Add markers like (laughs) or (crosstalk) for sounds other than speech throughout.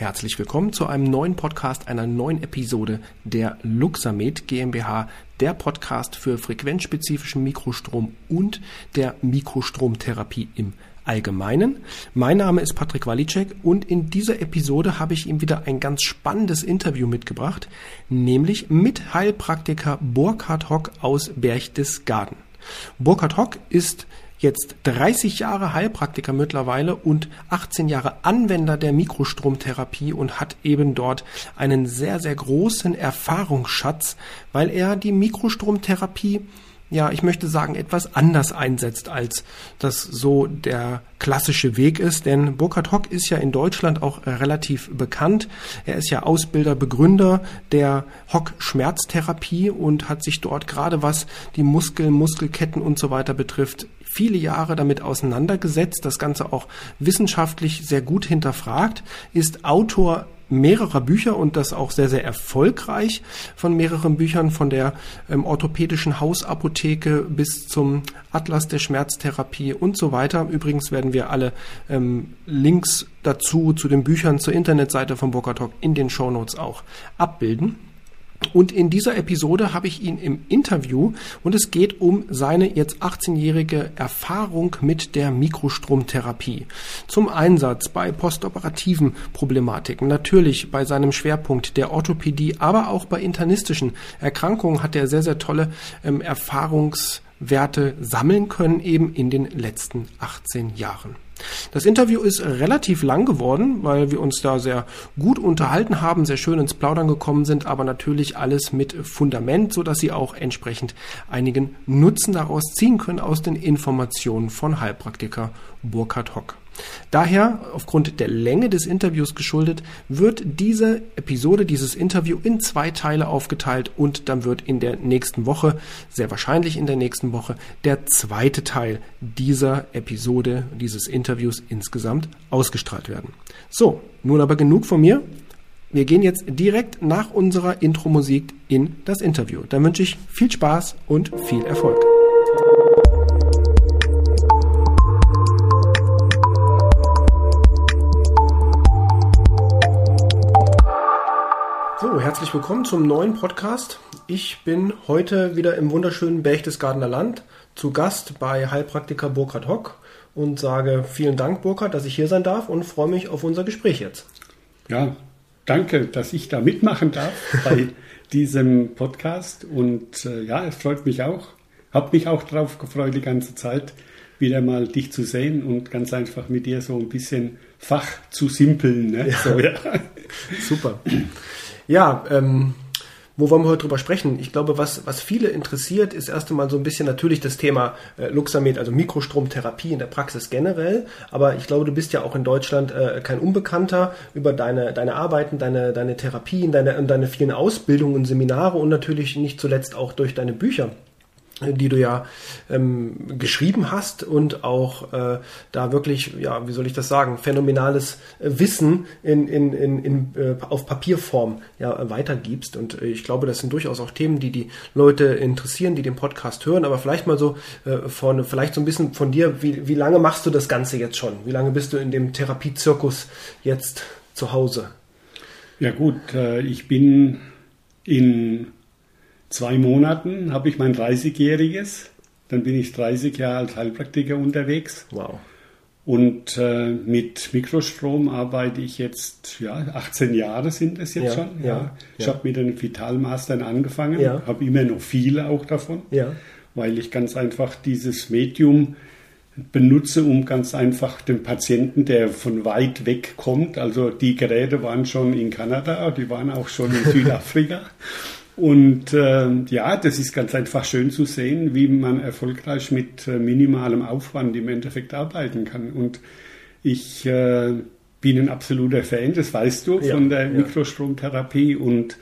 Herzlich willkommen zu einem neuen Podcast, einer neuen Episode der Luxamed GmbH, der Podcast für frequenzspezifischen Mikrostrom und der Mikrostromtherapie im Allgemeinen. Mein Name ist Patrick Walicek und in dieser Episode habe ich ihm wieder ein ganz spannendes Interview mitgebracht, nämlich mit Heilpraktiker Burkhard Hock aus Berchtesgaden. Burkhard Hock ist jetzt 30 Jahre Heilpraktiker mittlerweile und 18 Jahre Anwender der Mikrostromtherapie und hat eben dort einen sehr, sehr großen Erfahrungsschatz, weil er die Mikrostromtherapie ja, ich möchte sagen, etwas anders einsetzt, als das so der klassische Weg ist. Denn Burkhard Hock ist ja in Deutschland auch relativ bekannt. Er ist ja Ausbilder, Begründer der Hock Schmerztherapie und hat sich dort gerade was die Muskeln, Muskelketten und so weiter betrifft, viele Jahre damit auseinandergesetzt, das Ganze auch wissenschaftlich sehr gut hinterfragt, ist Autor mehrerer Bücher und das auch sehr, sehr erfolgreich von mehreren Büchern, von der ähm, orthopädischen Hausapotheke bis zum Atlas der Schmerztherapie und so weiter. Übrigens werden wir alle ähm, Links dazu, zu den Büchern, zur Internetseite von Burkhard Talk in den Shownotes auch abbilden. Und in dieser Episode habe ich ihn im Interview und es geht um seine jetzt 18-jährige Erfahrung mit der Mikrostromtherapie. Zum Einsatz bei postoperativen Problematiken, natürlich bei seinem Schwerpunkt der Orthopädie, aber auch bei internistischen Erkrankungen hat er sehr, sehr tolle ähm, Erfahrungswerte sammeln können eben in den letzten 18 Jahren. Das Interview ist relativ lang geworden, weil wir uns da sehr gut unterhalten haben, sehr schön ins Plaudern gekommen sind, aber natürlich alles mit Fundament, so dass Sie auch entsprechend einigen Nutzen daraus ziehen können aus den Informationen von Heilpraktiker Burkhard Hock. Daher, aufgrund der Länge des Interviews geschuldet, wird diese Episode, dieses Interview in zwei Teile aufgeteilt und dann wird in der nächsten Woche, sehr wahrscheinlich in der nächsten Woche, der zweite Teil dieser Episode, dieses Interviews insgesamt ausgestrahlt werden. So, nun aber genug von mir. Wir gehen jetzt direkt nach unserer Intro-Musik in das Interview. Dann wünsche ich viel Spaß und viel Erfolg. Herzlich willkommen zum neuen Podcast. Ich bin heute wieder im wunderschönen Berchtesgadener Land zu Gast bei Heilpraktiker Burkhard Hock und sage vielen Dank, Burkhard, dass ich hier sein darf und freue mich auf unser Gespräch jetzt. Ja, danke, dass ich da mitmachen darf (laughs) bei diesem Podcast und äh, ja, es freut mich auch. Habe mich auch darauf gefreut, die ganze Zeit wieder mal dich zu sehen und ganz einfach mit dir so ein bisschen Fach zu simpeln. Ne? Ja. So, ja. Super. Ja, ähm, wo wollen wir heute drüber sprechen? Ich glaube, was, was viele interessiert, ist erst einmal so ein bisschen natürlich das Thema äh, Luxamed, also Mikrostromtherapie in der Praxis generell. Aber ich glaube, du bist ja auch in Deutschland äh, kein Unbekannter über deine, deine Arbeiten, deine, deine Therapien, deine, deine vielen Ausbildungen und Seminare und natürlich nicht zuletzt auch durch deine Bücher die du ja ähm, geschrieben hast und auch äh, da wirklich, ja, wie soll ich das sagen, phänomenales äh, Wissen in, in, in, in, äh, auf Papierform ja, weitergibst. Und äh, ich glaube, das sind durchaus auch Themen, die die Leute interessieren, die den Podcast hören. Aber vielleicht mal so äh, vorne, vielleicht so ein bisschen von dir, wie, wie lange machst du das Ganze jetzt schon? Wie lange bist du in dem Therapiezirkus jetzt zu Hause? Ja gut, äh, ich bin in zwei Monaten habe ich mein 30-jähriges. Dann bin ich 30 Jahre als Heilpraktiker unterwegs. Wow. Und äh, mit Mikrostrom arbeite ich jetzt, ja, 18 Jahre sind es jetzt Ja, schon. ja, Ich ja. habe mit den Vitalmastern angefangen, Ja. habe immer noch viele auch davon, Ja. weil ich ganz einfach dieses Medium benutze, um ganz einfach den Patienten, der von weit weg kommt, also die Geräte waren schon in Kanada, die waren auch schon in (laughs) Südafrika. Und ähm, ja, das ist ganz einfach schön zu sehen, wie man erfolgreich mit äh, minimalem Aufwand im Endeffekt arbeiten kann. Und ich äh, bin ein absoluter Fan, das weißt du, Ja, von der ja. Mikrostromtherapie. Und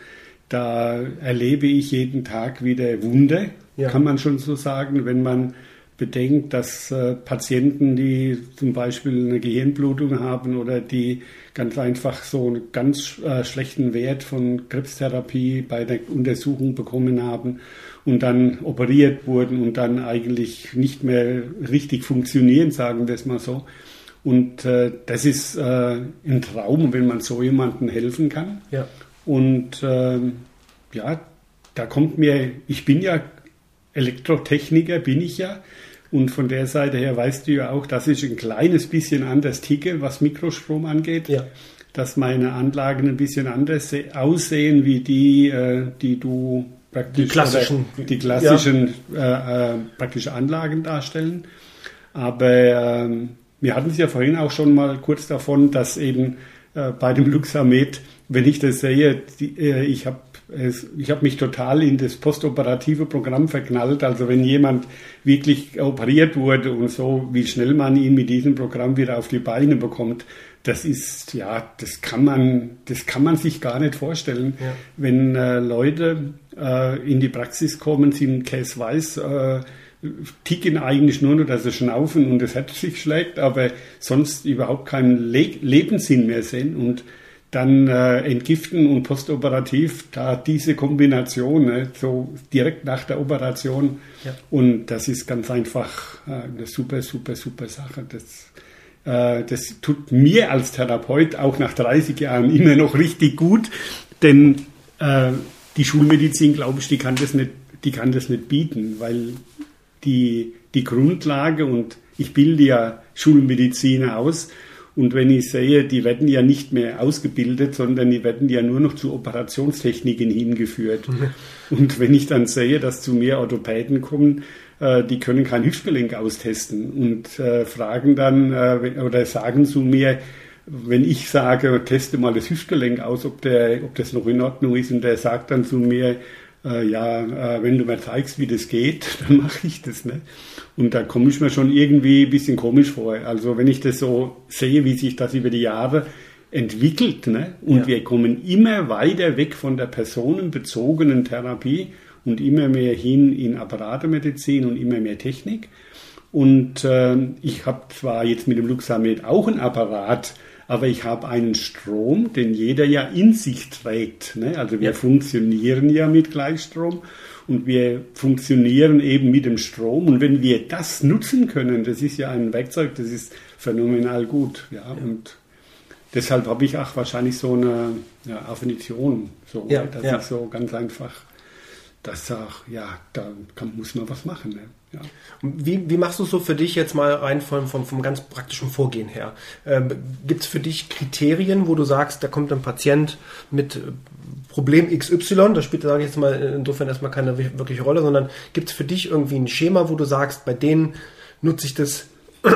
da erlebe ich jeden Tag wieder Wunder, Ja. kann man schon so sagen, wenn man bedenkt, dass äh, Patienten, die zum Beispiel eine Gehirnblutung haben oder die ganz einfach so einen ganz äh, schlechten Wert von Krebstherapie bei der Untersuchung bekommen haben und dann operiert wurden und dann eigentlich nicht mehr richtig funktionieren, sagen wir es mal so. Und äh, das ist äh, ein Traum, wenn man so jemandem helfen kann. Ja. Und ähm, ja, da kommt mir, ich bin ja Elektrotechniker, bin ich ja. Und von der Seite her weißt du ja auch, dass ich ein kleines bisschen anders ticke, was Mikrostrom angeht. Ja. Dass meine Anlagen ein bisschen anders aussehen wie die, äh, die du praktisch die klassischen, die klassischen ja. äh, äh, praktische Anlagen darstellen. Aber ähm, wir hatten es ja vorhin auch schon mal kurz davon, dass eben äh, bei dem Luxamed, wenn ich das sehe, die, äh, ich habe ich habe mich total in das postoperative Programm verknallt. Also wenn jemand wirklich operiert wurde und so, wie schnell man ihn mit diesem Programm wieder auf die Beine bekommt, das ist, ja, das kann man, das kann man sich gar nicht vorstellen. Ja. Wenn äh, Leute äh, in die Praxis kommen, sind Case weiß, äh, ticken eigentlich nur noch, dass sie schnaufen und das Herz sich schlägt, aber sonst überhaupt keinen Le Lebenssinn mehr sehen und dann äh, entgiften und postoperativ, da diese Kombination, ne, so direkt nach der Operation. Ja. Und das ist ganz einfach äh, eine super, super, super Sache. Das, äh, das tut mir als Therapeut auch nach 30 Jahren immer noch richtig gut, denn äh, die Schulmedizin, glaube ich, die kann das nicht, die kann das nicht bieten, weil die, die Grundlage und ich bilde ja Schulmediziner aus, und wenn ich sehe, die werden ja nicht mehr ausgebildet, sondern die werden ja nur noch zu Operationstechniken hingeführt. (laughs) Und wenn ich dann sehe, dass zu mir Orthopäden kommen, äh, die können kein Hüftgelenk austesten und äh, fragen dann äh, oder sagen zu mir, wenn ich sage, teste mal das Hüftgelenk aus, ob, der, ob das noch in Ordnung ist, und der sagt dann zu mir, äh, ja, äh, wenn du mir zeigst, wie das geht, (laughs) dann mache ich das. Ne? Und da komme ich mir schon irgendwie ein bisschen komisch vor. Also wenn ich das so sehe, wie sich das über die Jahre entwickelt, ne? und ja. wir kommen immer weiter weg von der personenbezogenen Therapie und immer mehr hin in Apparatemedizin und immer mehr Technik. Und äh, ich habe zwar jetzt mit dem Luxamed auch ein Apparat, aber ich habe einen Strom, den jeder ja in sich trägt. Ne? Also wir ja. funktionieren ja mit Gleichstrom und wir funktionieren eben mit dem Strom. Und wenn wir das nutzen können, das ist ja ein Werkzeug, das ist phänomenal gut. Ja, ja. und deshalb habe ich auch wahrscheinlich so eine ja, Affinition, so, ja, dass ich so ganz einfach das sage, ja, da kann, muss man was machen. Ne? Ja. Wie, wie machst du es so für dich jetzt mal rein vom, vom, vom ganz praktischen Vorgehen her? Ähm, Gibt es für dich Kriterien, wo du sagst, da kommt ein Patient mit äh, Problem XY, das spielt, sage ich jetzt mal, insofern erstmal keine wirkliche Rolle, sondern gibt es für dich irgendwie ein Schema, wo du sagst, bei denen nutze ich das (clears throat)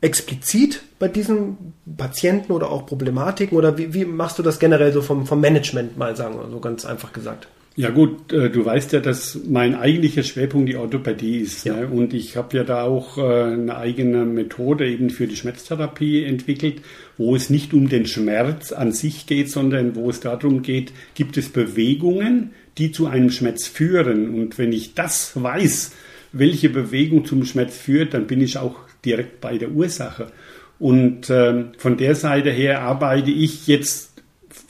explizit bei diesen Patienten oder auch Problematiken oder wie, wie machst du das generell so vom, vom Management mal sagen, so ganz einfach gesagt? Ja gut, äh, du weißt ja, dass mein eigentlicher Schwerpunkt die Orthopädie ist. Ja. Ne? Und ich habe ja da auch äh, eine eigene Methode eben für die Schmerztherapie entwickelt, wo es nicht um den Schmerz an sich geht, sondern wo es darum geht, gibt es Bewegungen, die zu einem Schmerz führen. Und wenn ich das weiß, welche Bewegung zum Schmerz führt, dann bin ich auch direkt bei der Ursache. Und äh, von der Seite her arbeite ich jetzt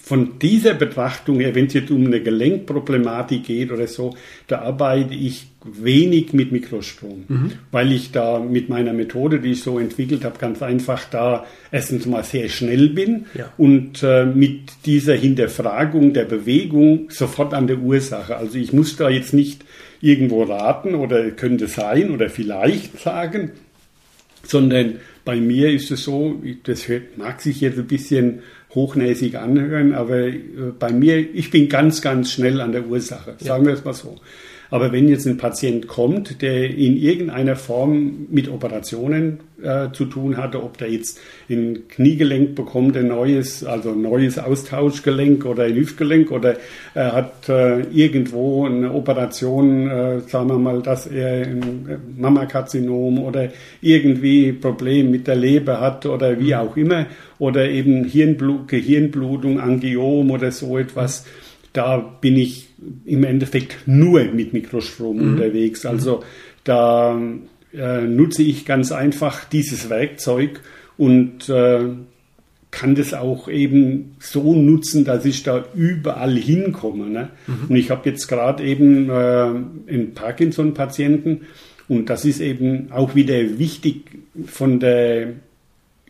von dieser Betrachtung her, wenn es jetzt um eine Gelenkproblematik geht oder so, da arbeite ich wenig mit Mikrostrom, mhm. weil ich da mit meiner Methode, die ich so entwickelt habe, ganz einfach da erstens mal sehr schnell bin ja. und äh, mit dieser Hinterfragung der Bewegung sofort an der Ursache. Also ich muss da jetzt nicht irgendwo raten oder könnte sein oder vielleicht sagen, sondern bei mir ist es so, das mag sich jetzt ein bisschen hochnäsig anhören, aber äh, bei mir, ich bin ganz, ganz schnell an der Ursache, sagen ja. wir es mal so. Aber wenn jetzt ein Patient kommt, der in irgendeiner Form mit Operationen äh, zu tun hatte, ob der jetzt ein Kniegelenk bekommt, ein neues, also ein neues Austauschgelenk oder ein Hüftgelenk oder er hat äh, irgendwo eine Operation, äh, sagen wir mal, dass er ein Mammakarzinom oder irgendwie Problem mit der Leber hat oder wie mhm. auch immer oder eben Hirnblut, Gehirnblutung, Angiom oder so etwas. Da bin ich im Endeffekt nur mit Mikrostrom mhm. unterwegs. Mhm. Also da äh, nutze ich ganz einfach dieses Werkzeug und äh, kann das auch eben so nutzen, dass ich da überall hinkomme. Ne? Mhm. Und ich habe jetzt gerade eben äh, einen Parkinson-Patienten und das ist eben auch wieder wichtig von der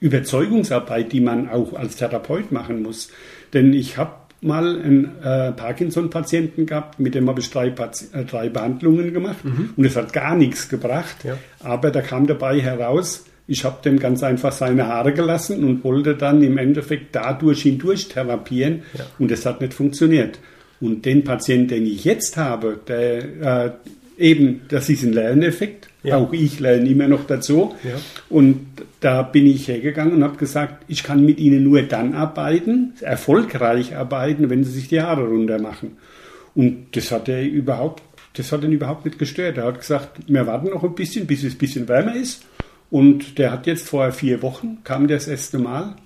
Überzeugungsarbeit, die man auch als Therapeut machen muss. Denn ich habe mal einen äh, Parkinson-Patienten gehabt, mit dem habe ich drei, äh, drei Behandlungen gemacht mhm. und es hat gar nichts gebracht. Ja. Aber da kam dabei heraus, ich habe dem ganz einfach seine Haare gelassen und wollte dann im Endeffekt dadurch hindurch therapieren ja. und es hat nicht funktioniert. Und den Patienten, den ich jetzt habe, der äh, eben, das ist ein Lerneffekt. Ja. Auch ich lerne immer noch dazu. Ja. Und da bin ich hergegangen und habe gesagt, ich kann mit Ihnen nur dann arbeiten, erfolgreich arbeiten, wenn Sie sich die Haare runter machen. Und das hat er überhaupt, das hat ihn überhaupt nicht gestört. Er hat gesagt, wir warten noch ein bisschen, bis es ein bisschen wärmer ist. Und der hat jetzt vor vier Wochen, kam das erste Mal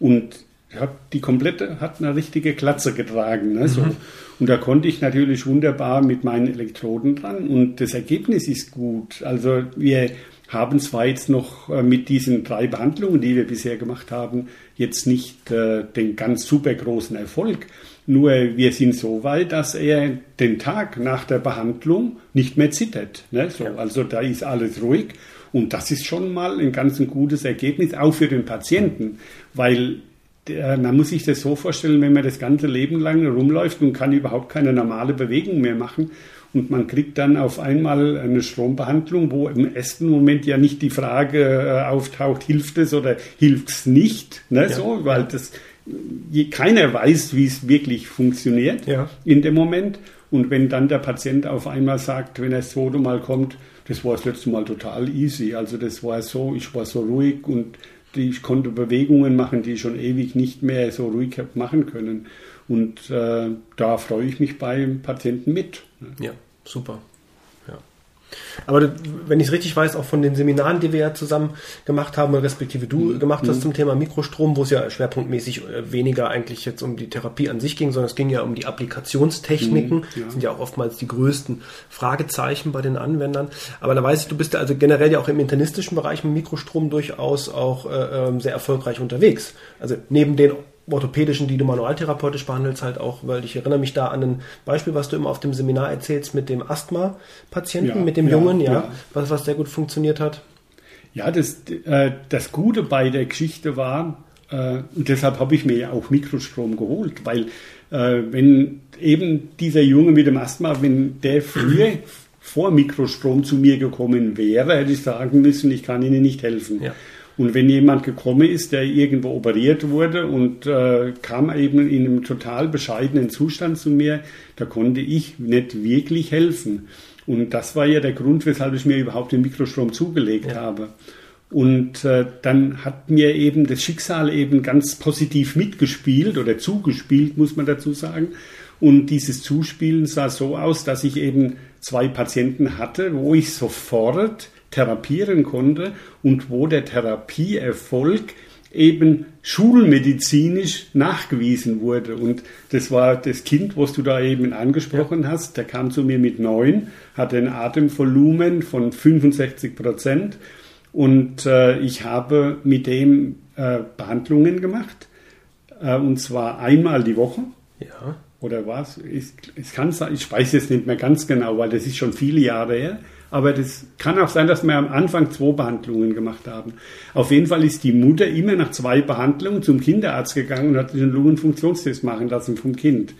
und hat die komplette, hat eine richtige Klatze getragen. Ne, so. Mhm. Und da konnte ich natürlich wunderbar mit meinen Elektroden dran und das Ergebnis ist gut. Also wir haben zwar jetzt noch äh, mit diesen drei Behandlungen, die wir bisher gemacht haben, jetzt nicht äh, den ganz super großen Erfolg. Nur wir sind so weit, dass er den Tag nach der Behandlung nicht mehr zittert. Ne? So, also da ist alles ruhig. Und das ist schon mal ein ganz ein gutes Ergebnis, auch für den Patienten, weil der, man muss sich das so vorstellen, wenn man das ganze Leben lang rumläuft und kann überhaupt keine normale Bewegung mehr machen und man kriegt dann auf einmal eine Strombehandlung, wo im ersten Moment ja nicht die Frage äh, auftaucht, hilft es oder hilft es nicht, ne, ja. so, weil das keiner weiß, wie es wirklich funktioniert ja. in dem Moment. Und wenn dann der Patient auf einmal sagt, wenn er das zweite Mal kommt, das war das letzte Mal total easy. Also das war so, ich war so ruhig und die, ich konnte Bewegungen machen, die ich schon ewig nicht mehr so ruhig habe machen können. Und äh, da freue ich mich beim Patienten mit. Ja, super. Aber wenn ich es richtig weiß, auch von den Seminaren, die wir ja zusammen gemacht haben, respektive du mhm. gemacht hast mhm. zum Thema Mikrostrom, wo es ja schwerpunktmäßig äh, weniger eigentlich jetzt um die Therapie an sich ging, sondern es ging ja um die Applikationstechniken. Mhm, ja. sind ja auch oftmals die größten Fragezeichen bei den Anwendern. Aber da weiß ich, du bist ja also generell ja auch im internistischen Bereich mit Mikrostrom durchaus auch äh, ähm, sehr erfolgreich unterwegs. Also neben den orthopädischen, die du manualtherapeutisch behandelst, halt auch, weil ich erinnere mich da an ein Beispiel, was du immer auf dem Seminar erzählst mit dem Asthma-Patienten, ja, mit dem ja, Jungen, ja, ja, Was, was sehr gut funktioniert hat. Ja, das, äh, das Gute bei der Geschichte war, äh, und deshalb habe ich mir ja auch Mikrostrom geholt, weil äh, wenn eben dieser Junge mit dem Asthma, wenn der früher vor Mikrostrom zu mir gekommen wäre, hätte ich sagen müssen, ich kann Ihnen nicht helfen. Ja. Und wenn jemand gekommen ist, der irgendwo operiert wurde und äh, kam eben in einem total bescheidenen Zustand zu mir, da konnte ich nicht wirklich helfen. Und das war ja der Grund, weshalb ich mir überhaupt den Mikrostrom zugelegt ja. habe. Und äh, dann hat mir eben das Schicksal eben ganz positiv mitgespielt oder zugespielt, muss man dazu sagen. Und dieses Zuspielen sah so aus, dass ich eben zwei Patienten hatte, wo ich sofort therapieren konnte und wo der Therapieerfolg eben schulmedizinisch nachgewiesen wurde. Und das war das Kind, was du da eben angesprochen ja. hast. Der kam zu mir mit neun, hatte ein Atemvolumen von 65 Prozent und äh, ich habe mit dem äh, Behandlungen gemacht äh, und zwar einmal die Woche. Ja. Oder was? Ich, es kann sein, ich weiß es nicht mehr ganz genau, weil das ist schon viele Jahre her. Aber das kann auch sein, dass wir am Anfang zwei Behandlungen gemacht haben. Auf jeden Fall ist die Mutter immer nach zwei Behandlungen zum Kinderarzt gegangen und hat den Lungenfunktionstest machen lassen vom Kind.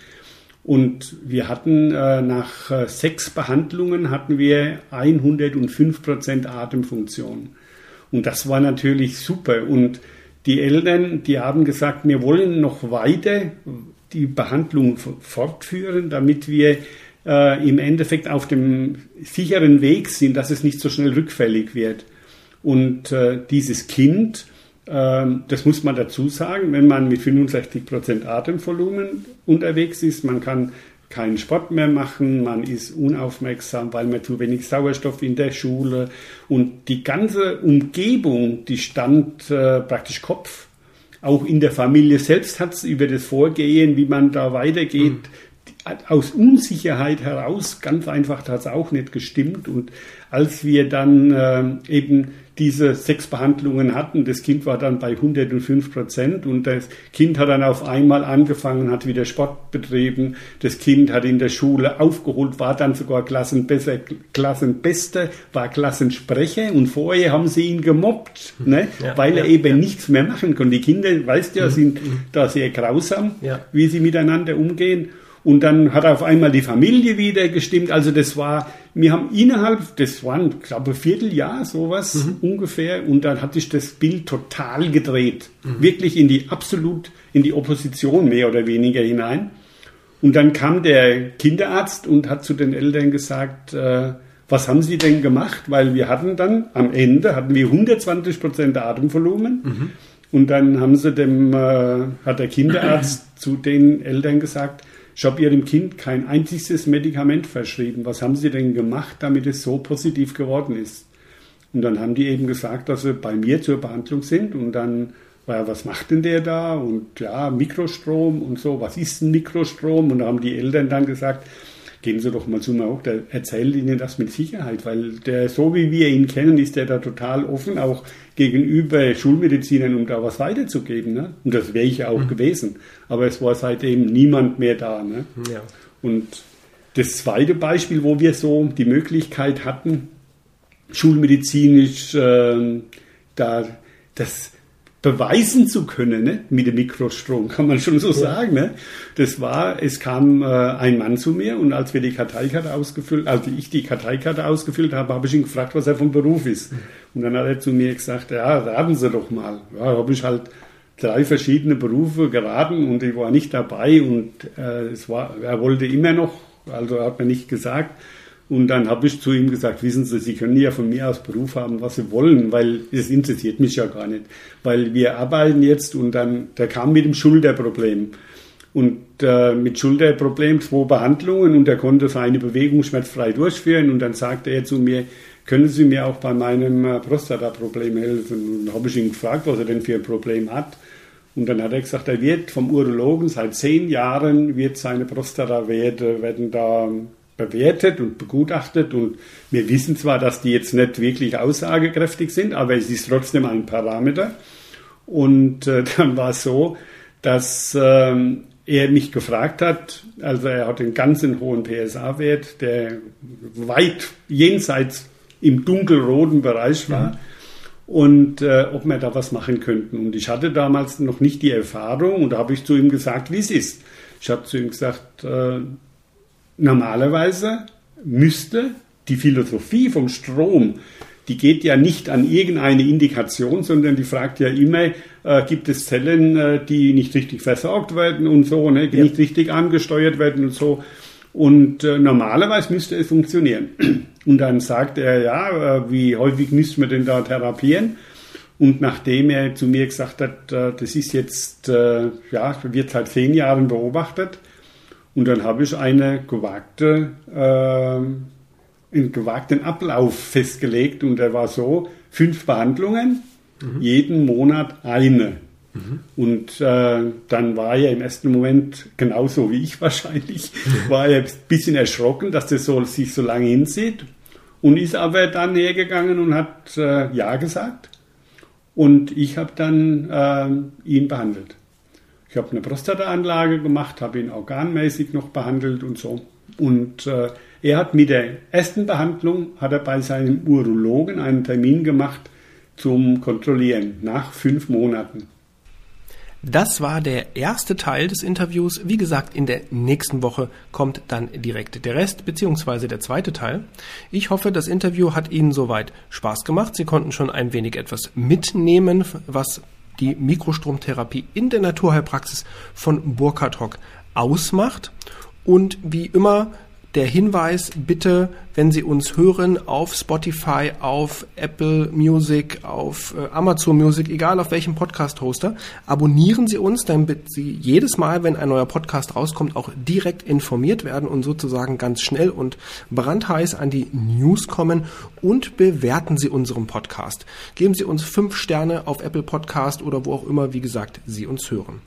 Und wir hatten äh, nach äh, sechs Behandlungen hatten wir 105 Prozent Atemfunktion. Und das war natürlich super. Und die Eltern, die haben gesagt, wir wollen noch weiter die Behandlung fortführen, damit wir äh, im Endeffekt auf dem sicheren Weg sind, dass es nicht so schnell rückfällig wird. Und äh, dieses Kind, äh, das muss man dazu sagen, wenn man mit 65 Prozent Atemvolumen unterwegs ist, man kann keinen Sport mehr machen, man ist unaufmerksam, weil man zu wenig Sauerstoff in der Schule und die ganze Umgebung, die stand äh, praktisch Kopf. Auch in der Familie selbst hat es über das Vorgehen, wie man da weitergeht, mhm aus Unsicherheit heraus, ganz einfach, hat auch nicht gestimmt. Und als wir dann äh, eben diese sechs Behandlungen hatten. Das Kind war dann bei 105 Prozent und das Kind hat dann auf einmal angefangen, hat wieder Sport betrieben. Das Kind hat in der Schule aufgeholt, war dann sogar Klassenbesser, Klassenbester, war Klassensprecher und vorher haben sie ihn gemobbt, mhm. ne? Ja, weil er eben ja. nichts mehr machen konnte. Die Kinder, weißt du ja, mhm. sind mhm. da sehr grausam, wie sie miteinander umgehen. Und dann hat auf einmal die Familie wieder gestimmt. Also das war, wir haben innerhalb, das waren, glaube ich, Vierteljahr sowas mhm. ungefähr. Und dann hat sich das Bild total gedreht. Mhm. Wirklich in die absolut, in die Opposition mehr oder weniger hinein. Und dann kam der Kinderarzt und hat zu den Eltern gesagt, äh, was haben Sie denn gemacht? Weil wir hatten dann am Ende hatten wir 120 Prozent Atemvolumen. Mhm. Und dann haben sie dem, äh, hat der Kinderarzt (clears throat) zu den Eltern gesagt, ich habe Ihrem Kind kein einziges Medikament verschrieben. Was haben Sie denn gemacht, damit es so positiv geworden ist? Und dann haben die eben gesagt, dass sie bei mir zur Behandlung sind. Und dann war ja, was macht denn der da? Und ja, Mikrostrom und so. Was ist ein Mikrostrom? Und da haben die Eltern dann gesagt, gehen Sie doch mal zu mir auch, der erzählt Ihnen das mit Sicherheit, weil der, so wie wir ihn kennen, ist der da total offen, auch gegenüber Schulmedizinern, um da was weiterzugeben. Ne? Und das wäre ich auch mhm. gewesen. Aber es war seitdem niemand mehr da. Ne? Ja. Und das zweite Beispiel, wo wir so die Möglichkeit hatten, schulmedizinisch äh, da das beweisen zu können ne? mit dem Mikrostrom, kann man schon so ja. sagen. Ne? Das war, es kam äh, ein Mann zu mir und als wir die Karteikarte ausgefüllt, also ich die Karteikarte ausgefüllt habe, habe ich ihn gefragt, was er vom Beruf ist. Und dann hat er zu mir gesagt, ja, raten Sie doch mal. Ja, habe ich halt drei verschiedene Berufe geraten und ich war nicht dabei und äh, es war, er wollte immer noch, also er hat mir nicht gesagt, und dann habe ich zu ihm gesagt, wissen Sie, Sie können ja von mir aus Beruf haben, was Sie wollen, weil es interessiert mich ja gar nicht. Weil wir arbeiten jetzt und dann, der kam mit dem Schulterproblem. Und äh, mit Schulterproblem zwei Behandlungen und er konnte seine Bewegung schmerzfrei durchführen. Und dann sagte er zu mir, können Sie mir auch bei meinem äh, Prostata-Problem helfen? Und dann habe ich ihn gefragt, was er denn für ein Problem hat. Und dann hat er gesagt, er wird vom Urologen seit zehn Jahren wird seine Prostata-Werte werden da bewertet und begutachtet und wir wissen zwar, dass die jetzt nicht wirklich aussagekräftig sind, aber es ist trotzdem ein Parameter. Und äh, (laughs) dann war es so, dass ähm, er mich gefragt hat, also er hat einen ganzen hohen PSA-Wert, der weit jenseits im dunkelroten Bereich war. Mhm. Und äh, ob wir da was machen könnten. Und ich hatte damals noch nicht die Erfahrung und da habe ich zu ihm gesagt, wie es ist. Ich habe zu ihm gesagt, äh, normalerweise müsste die Philosophie vom Strom, die geht ja nicht an irgendeine Indikation, sondern die fragt ja immer, äh, gibt es Zellen, äh, die nicht richtig versorgt werden und so, ne, die ja. nicht richtig angesteuert werden und so. Und äh, normalerweise müsste es funktionieren. (clears throat) Und dann sagt er, ja, äh, wie häufig müssen wir denn da therapieren? Und nachdem er zu mir gesagt hat, äh, das ist jetzt, äh, ja, wird seit zehn Jahren beobachtet, und dann habe ich eine gewagte, äh, einen gewagten Ablauf festgelegt und der war so, fünf Behandlungen, mhm. jeden Monat eine. Mhm. Und äh, dann war er im ersten Moment genauso wie ich (laughs) wahrscheinlich, mhm. war er ein bisschen erschrocken, dass das so, sich so lange hinzieht und ist aber dann hergegangen und hat äh, Ja gesagt und ich habe dann äh, ihn behandelt. Ich habe eine Prostataanlage gemacht, habe ihn organmäßig noch behandelt und so. Und äh, er hat mit der ersten Behandlung, hat er bei seinem Urologen einen Termin gemacht zum Kontrollieren nach fünf Monaten. Das war der erste Teil des Interviews. Wie gesagt, in der nächsten Woche kommt dann direkt der Rest beziehungsweise der zweite Teil. Ich hoffe, das Interview hat Ihnen soweit Spaß gemacht. Sie konnten schon ein wenig etwas mitnehmen, was die Mikrostromtherapie in der Naturheilpraxis von Burkhard Hock ausmacht. Und wie immer der Hinweis, bitte, wenn Sie uns hören auf Spotify, auf Apple Music, auf äh, Amazon Music, egal auf welchem Podcast-Hoster, abonnieren Sie uns, damit Sie jedes Mal, wenn ein neuer Podcast rauskommt, auch direkt informiert werden und sozusagen ganz schnell und brandheiß an die News kommen und bewerten Sie unseren Podcast. Geben Sie uns fünf Sterne auf Apple Podcast oder wo auch immer, wie gesagt, Sie uns hören.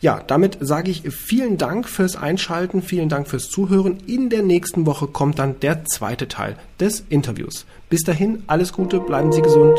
Ja, damit sage ich vielen Dank fürs Einschalten, vielen Dank fürs Zuhören. In der nächsten Woche kommt dann der zweite zweite Teil des Interviews. Bis dahin, alles Gute, bleiben Sie gesund.